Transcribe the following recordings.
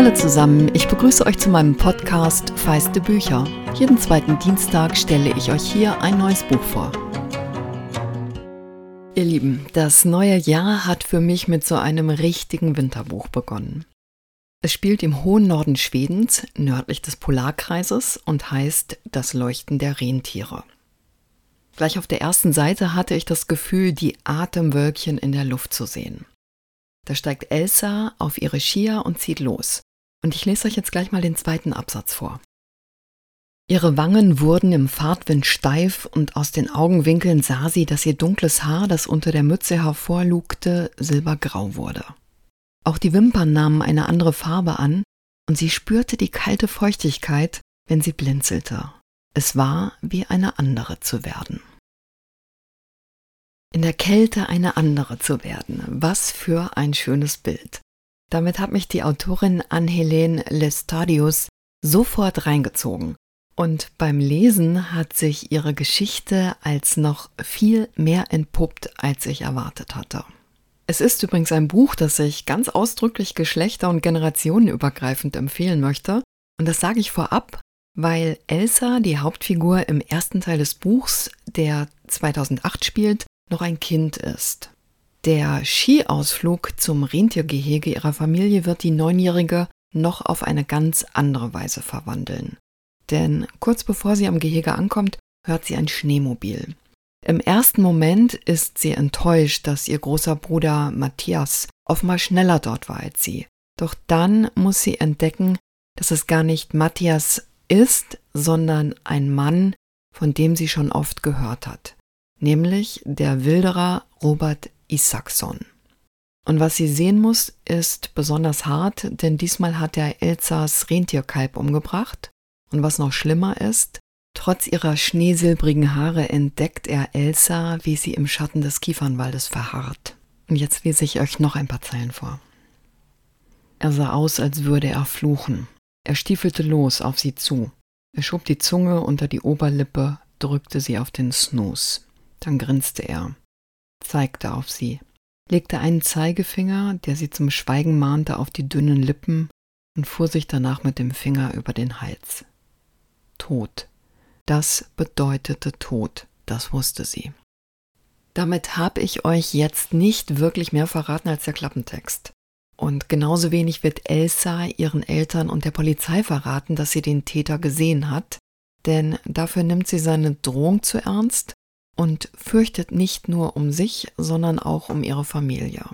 Hallo zusammen, ich begrüße euch zu meinem Podcast Feiste Bücher. Jeden zweiten Dienstag stelle ich euch hier ein neues Buch vor. Ihr Lieben, das neue Jahr hat für mich mit so einem richtigen Winterbuch begonnen. Es spielt im hohen Norden Schwedens, nördlich des Polarkreises und heißt Das Leuchten der Rentiere. Gleich auf der ersten Seite hatte ich das Gefühl, die Atemwölkchen in der Luft zu sehen. Da steigt Elsa auf ihre Skier und zieht los. Und ich lese euch jetzt gleich mal den zweiten Absatz vor. Ihre Wangen wurden im Fahrtwind steif und aus den Augenwinkeln sah sie, dass ihr dunkles Haar, das unter der Mütze hervorlugte, silbergrau wurde. Auch die Wimpern nahmen eine andere Farbe an und sie spürte die kalte Feuchtigkeit, wenn sie blinzelte. Es war wie eine andere zu werden. In der Kälte eine andere zu werden, was für ein schönes Bild. Damit hat mich die Autorin Ann-Helene Lestadius sofort reingezogen. Und beim Lesen hat sich ihre Geschichte als noch viel mehr entpuppt, als ich erwartet hatte. Es ist übrigens ein Buch, das ich ganz ausdrücklich geschlechter- und generationenübergreifend empfehlen möchte. Und das sage ich vorab, weil Elsa, die Hauptfigur im ersten Teil des Buchs, der 2008 spielt, noch ein Kind ist. Der Skiausflug zum Rentiergehege ihrer Familie wird die Neunjährige noch auf eine ganz andere Weise verwandeln. Denn kurz bevor sie am Gehege ankommt, hört sie ein Schneemobil. Im ersten Moment ist sie enttäuscht, dass ihr großer Bruder Matthias offenbar schneller dort war als sie. Doch dann muss sie entdecken, dass es gar nicht Matthias ist, sondern ein Mann, von dem sie schon oft gehört hat, nämlich der Wilderer Robert Isaacson. Und was sie sehen muss, ist besonders hart, denn diesmal hat er Elsas Rentierkalb umgebracht. Und was noch schlimmer ist, trotz ihrer schneesilbrigen Haare entdeckt er Elsa, wie sie im Schatten des Kiefernwaldes verharrt. Und jetzt lese ich euch noch ein paar Zeilen vor. Er sah aus, als würde er fluchen. Er stiefelte los auf sie zu. Er schob die Zunge unter die Oberlippe, drückte sie auf den Snooze. Dann grinste er, zeigte auf sie, legte einen Zeigefinger, der sie zum Schweigen mahnte, auf die dünnen Lippen und fuhr sich danach mit dem Finger über den Hals. Tod. Das bedeutete Tod, das wusste sie. Damit habe ich euch jetzt nicht wirklich mehr verraten als der Klappentext. Und genauso wenig wird Elsa ihren Eltern und der Polizei verraten, dass sie den Täter gesehen hat, denn dafür nimmt sie seine Drohung zu ernst und fürchtet nicht nur um sich, sondern auch um ihre Familie.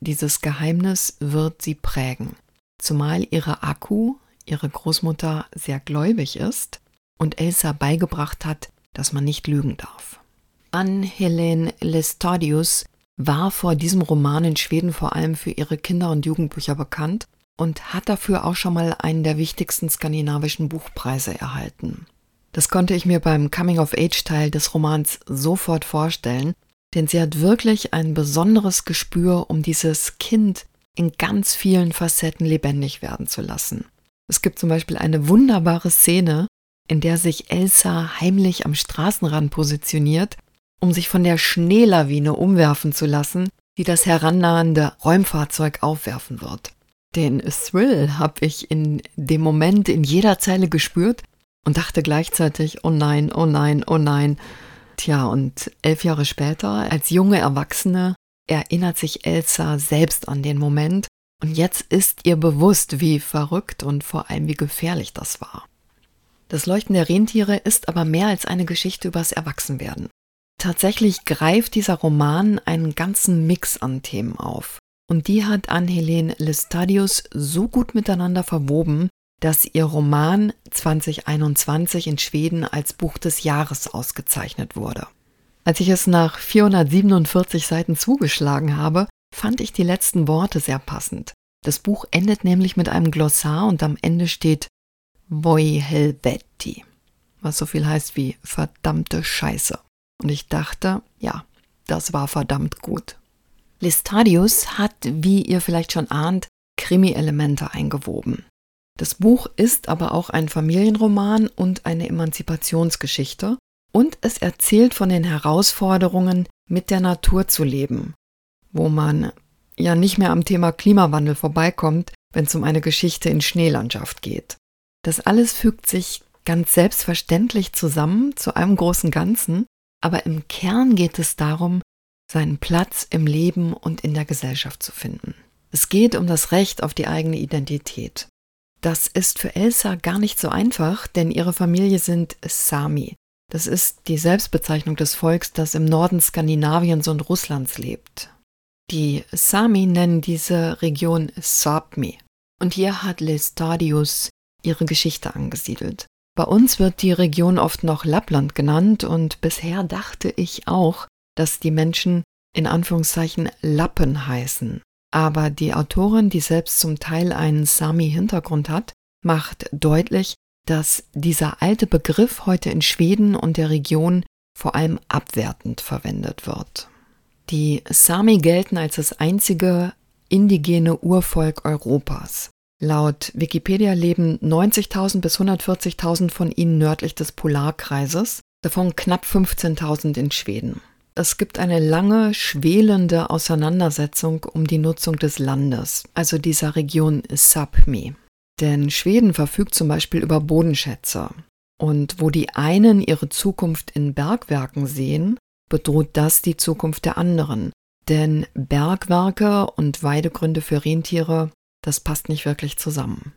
Dieses Geheimnis wird sie prägen, zumal ihre Akku, ihre Großmutter, sehr gläubig ist und Elsa beigebracht hat, dass man nicht lügen darf. Ann Helene Lestadius war vor diesem Roman in Schweden vor allem für ihre Kinder- und Jugendbücher bekannt und hat dafür auch schon mal einen der wichtigsten skandinavischen Buchpreise erhalten. Das konnte ich mir beim Coming-of-Age-Teil des Romans sofort vorstellen, denn sie hat wirklich ein besonderes Gespür, um dieses Kind in ganz vielen Facetten lebendig werden zu lassen. Es gibt zum Beispiel eine wunderbare Szene, in der sich Elsa heimlich am Straßenrand positioniert um sich von der Schneelawine umwerfen zu lassen, die das herannahende Räumfahrzeug aufwerfen wird. Den Thrill habe ich in dem Moment in jeder Zeile gespürt und dachte gleichzeitig, oh nein, oh nein, oh nein. Tja, und elf Jahre später, als junge Erwachsene, erinnert sich Elsa selbst an den Moment und jetzt ist ihr bewusst, wie verrückt und vor allem wie gefährlich das war. Das Leuchten der Rentiere ist aber mehr als eine Geschichte übers Erwachsenwerden. Tatsächlich greift dieser Roman einen ganzen Mix an Themen auf. Und die hat Ann-Helene Lestadius so gut miteinander verwoben, dass ihr Roman 2021 in Schweden als Buch des Jahres ausgezeichnet wurde. Als ich es nach 447 Seiten zugeschlagen habe, fand ich die letzten Worte sehr passend. Das Buch endet nämlich mit einem Glossar und am Ende steht Voi helvetti, was so viel heißt wie verdammte Scheiße. Und ich dachte, ja, das war verdammt gut. Listadius hat, wie ihr vielleicht schon ahnt, Krimi-Elemente eingewoben. Das Buch ist aber auch ein Familienroman und eine Emanzipationsgeschichte und es erzählt von den Herausforderungen, mit der Natur zu leben, wo man ja nicht mehr am Thema Klimawandel vorbeikommt, wenn es um eine Geschichte in Schneelandschaft geht. Das alles fügt sich ganz selbstverständlich zusammen zu einem großen Ganzen, aber im Kern geht es darum, seinen Platz im Leben und in der Gesellschaft zu finden. Es geht um das Recht auf die eigene Identität. Das ist für Elsa gar nicht so einfach, denn ihre Familie sind Sami. Das ist die Selbstbezeichnung des Volks, das im Norden Skandinaviens und Russlands lebt. Die Sami nennen diese Region Sapmi. Und hier hat Lestadius ihre Geschichte angesiedelt. Bei uns wird die Region oft noch Lappland genannt und bisher dachte ich auch, dass die Menschen in Anführungszeichen Lappen heißen. Aber die Autorin, die selbst zum Teil einen Sami-Hintergrund hat, macht deutlich, dass dieser alte Begriff heute in Schweden und der Region vor allem abwertend verwendet wird. Die Sami gelten als das einzige indigene Urvolk Europas. Laut Wikipedia leben 90.000 bis 140.000 von ihnen nördlich des Polarkreises, davon knapp 15.000 in Schweden. Es gibt eine lange, schwelende Auseinandersetzung um die Nutzung des Landes, also dieser Region Sapmi. Denn Schweden verfügt zum Beispiel über Bodenschätze. Und wo die einen ihre Zukunft in Bergwerken sehen, bedroht das die Zukunft der anderen. Denn Bergwerke und Weidegründe für Rentiere, das passt nicht wirklich zusammen.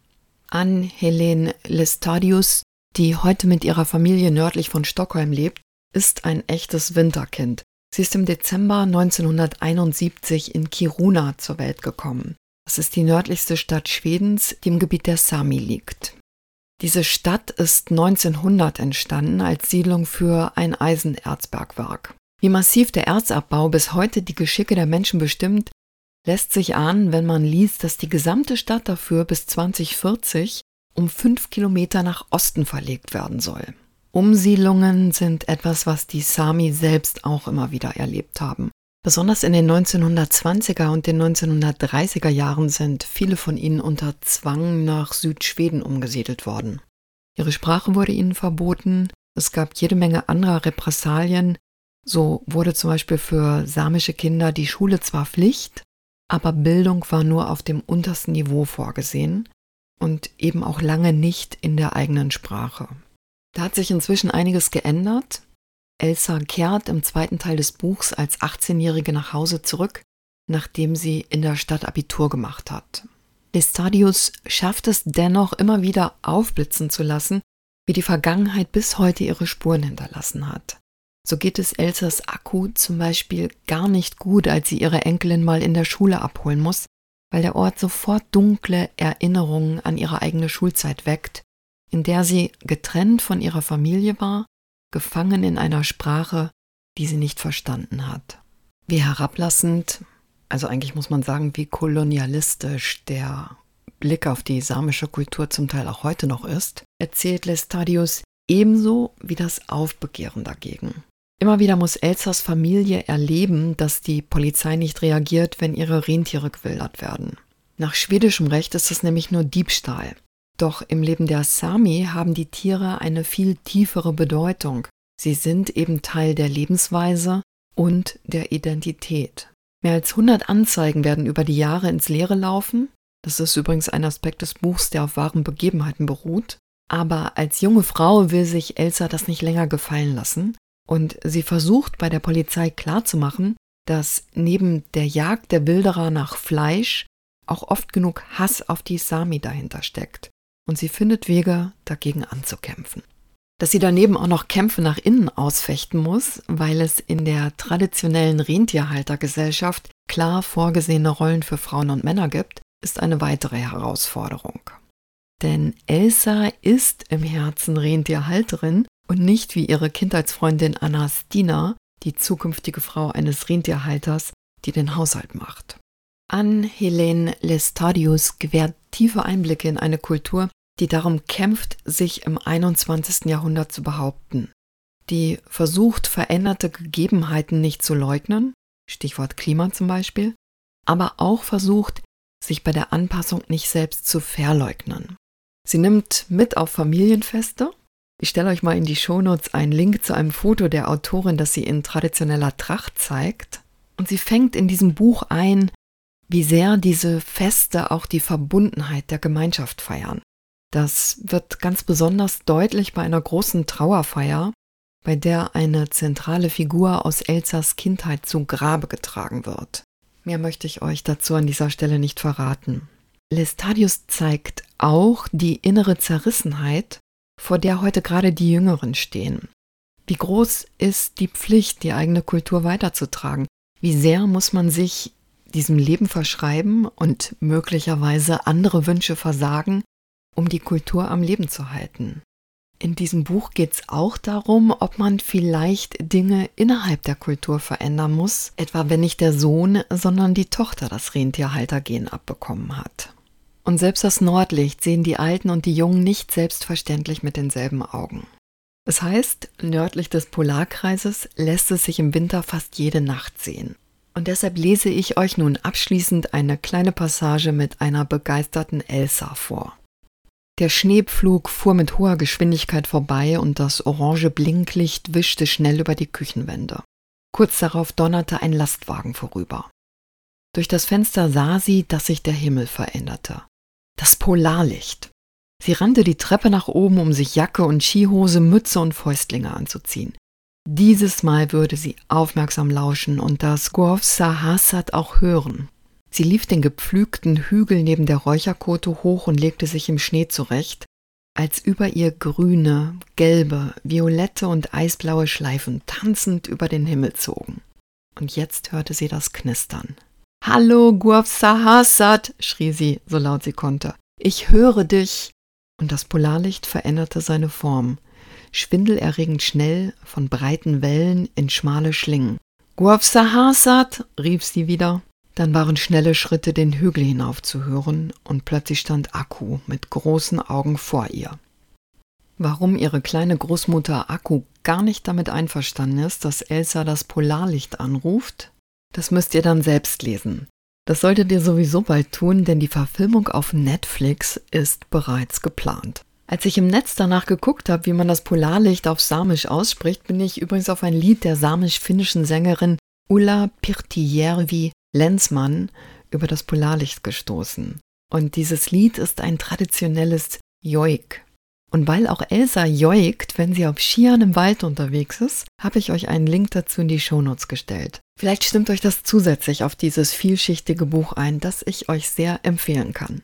An Helene Lestadius, die heute mit ihrer Familie nördlich von Stockholm lebt, ist ein echtes Winterkind. Sie ist im Dezember 1971 in Kiruna zur Welt gekommen. Das ist die nördlichste Stadt Schwedens, die im Gebiet der Sami liegt. Diese Stadt ist 1900 entstanden als Siedlung für ein Eisenerzbergwerk. Wie massiv der Erzabbau bis heute die Geschicke der Menschen bestimmt, lässt sich ahnen, wenn man liest, dass die gesamte Stadt dafür bis 2040 um fünf Kilometer nach Osten verlegt werden soll. Umsiedlungen sind etwas, was die Sami selbst auch immer wieder erlebt haben. Besonders in den 1920er und den 1930er Jahren sind viele von ihnen unter Zwang nach Südschweden umgesiedelt worden. Ihre Sprache wurde ihnen verboten, es gab jede Menge anderer Repressalien, so wurde zum Beispiel für samische Kinder die Schule zwar Pflicht, aber Bildung war nur auf dem untersten Niveau vorgesehen und eben auch lange nicht in der eigenen Sprache. Da hat sich inzwischen einiges geändert. Elsa kehrt im zweiten Teil des Buchs als 18-Jährige nach Hause zurück, nachdem sie in der Stadt Abitur gemacht hat. Lestadius schafft es dennoch immer wieder aufblitzen zu lassen, wie die Vergangenheit bis heute ihre Spuren hinterlassen hat. So geht es Elsas Akku zum Beispiel gar nicht gut, als sie ihre Enkelin mal in der Schule abholen muss, weil der Ort sofort dunkle Erinnerungen an ihre eigene Schulzeit weckt in der sie getrennt von ihrer Familie war, gefangen in einer Sprache, die sie nicht verstanden hat. Wie herablassend, also eigentlich muss man sagen, wie kolonialistisch der Blick auf die samische Kultur zum Teil auch heute noch ist, erzählt Lestadius ebenso wie das Aufbegehren dagegen. Immer wieder muss Elsas Familie erleben, dass die Polizei nicht reagiert, wenn ihre Rentiere gewildert werden. Nach schwedischem Recht ist es nämlich nur Diebstahl. Doch im Leben der Sami haben die Tiere eine viel tiefere Bedeutung. Sie sind eben Teil der Lebensweise und der Identität. Mehr als 100 Anzeigen werden über die Jahre ins Leere laufen. Das ist übrigens ein Aspekt des Buchs, der auf wahren Begebenheiten beruht. Aber als junge Frau will sich Elsa das nicht länger gefallen lassen und sie versucht bei der Polizei klarzumachen, dass neben der Jagd der Wilderer nach Fleisch auch oft genug Hass auf die Sami dahinter steckt und sie findet Wege, dagegen anzukämpfen. Dass sie daneben auch noch Kämpfe nach innen ausfechten muss, weil es in der traditionellen Rentierhaltergesellschaft klar vorgesehene Rollen für Frauen und Männer gibt, ist eine weitere Herausforderung. Denn Elsa ist im Herzen Rentierhalterin und nicht wie ihre Kindheitsfreundin Anastina, die zukünftige Frau eines Rentierhalters, die den Haushalt macht. An Helene Lestadius gewährt tiefe Einblicke in eine Kultur, die darum kämpft, sich im 21. Jahrhundert zu behaupten, die versucht, veränderte Gegebenheiten nicht zu leugnen, Stichwort Klima zum Beispiel, aber auch versucht, sich bei der Anpassung nicht selbst zu verleugnen. Sie nimmt mit auf Familienfeste. Ich stelle euch mal in die Shownotes einen Link zu einem Foto der Autorin, das sie in traditioneller Tracht zeigt. Und sie fängt in diesem Buch ein, wie sehr diese Feste auch die Verbundenheit der Gemeinschaft feiern. Das wird ganz besonders deutlich bei einer großen Trauerfeier, bei der eine zentrale Figur aus Elsas Kindheit zu Grabe getragen wird. Mehr möchte ich euch dazu an dieser Stelle nicht verraten. Lestadius zeigt auch die innere Zerrissenheit, vor der heute gerade die Jüngeren stehen. Wie groß ist die Pflicht, die eigene Kultur weiterzutragen? Wie sehr muss man sich diesem Leben verschreiben und möglicherweise andere Wünsche versagen, um die Kultur am Leben zu halten? In diesem Buch geht es auch darum, ob man vielleicht Dinge innerhalb der Kultur verändern muss, etwa wenn nicht der Sohn, sondern die Tochter das Rentierhaltergen abbekommen hat. Und selbst das Nordlicht sehen die Alten und die Jungen nicht selbstverständlich mit denselben Augen. Es heißt, nördlich des Polarkreises lässt es sich im Winter fast jede Nacht sehen. Und deshalb lese ich euch nun abschließend eine kleine Passage mit einer begeisterten Elsa vor. Der Schneepflug fuhr mit hoher Geschwindigkeit vorbei und das orange Blinklicht wischte schnell über die Küchenwände. Kurz darauf donnerte ein Lastwagen vorüber. Durch das Fenster sah sie, dass sich der Himmel veränderte. Das Polarlicht. Sie rannte die Treppe nach oben, um sich Jacke und Skihose, Mütze und Fäustlinge anzuziehen. Dieses Mal würde sie aufmerksam lauschen und das Guavsahasat auch hören. Sie lief den gepflügten Hügel neben der Räucherkote hoch und legte sich im Schnee zurecht, als über ihr grüne, gelbe, violette und eisblaue Schleifen tanzend über den Himmel zogen. Und jetzt hörte sie das Knistern. Hallo, Guavsahasat, schrie sie, so laut sie konnte. Ich höre dich. Und das Polarlicht veränderte seine Form, schwindelerregend schnell von breiten Wellen in schmale Schlingen. Guavsahasat, rief sie wieder. Dann waren schnelle Schritte den Hügel hinauf zu hören und plötzlich stand Akku mit großen Augen vor ihr. Warum ihre kleine Großmutter Akku gar nicht damit einverstanden ist, dass Elsa das Polarlicht anruft, das müsst ihr dann selbst lesen. Das solltet ihr sowieso bald tun, denn die Verfilmung auf Netflix ist bereits geplant. Als ich im Netz danach geguckt habe, wie man das Polarlicht auf Samisch ausspricht, bin ich übrigens auf ein Lied der samisch-finnischen Sängerin Ulla Pirtijärvi Lenzmann über das Polarlicht gestoßen. Und dieses Lied ist ein traditionelles Joik. Und weil auch Elsa joikt, wenn sie auf Skiern im Wald unterwegs ist, habe ich euch einen Link dazu in die Shownotes gestellt. Vielleicht stimmt euch das zusätzlich auf dieses vielschichtige Buch ein, das ich euch sehr empfehlen kann.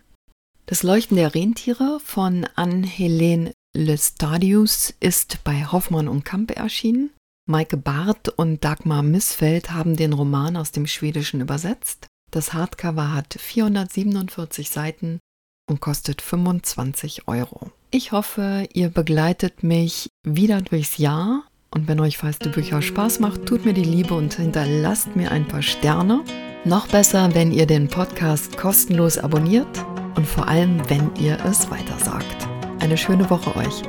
Das Leuchten der Rentiere von Anne-Helene Lestadius ist bei Hoffmann und Kampe erschienen. Maike Barth und Dagmar Missfeld haben den Roman aus dem Schwedischen übersetzt. Das Hardcover hat 447 Seiten und kostet 25 Euro. Ich hoffe, ihr begleitet mich wieder durchs Jahr und wenn euch feiste Bücher Spaß macht, tut mir die Liebe und hinterlasst mir ein paar Sterne. Noch besser, wenn ihr den Podcast kostenlos abonniert und vor allem, wenn ihr es weitersagt. Eine schöne Woche euch.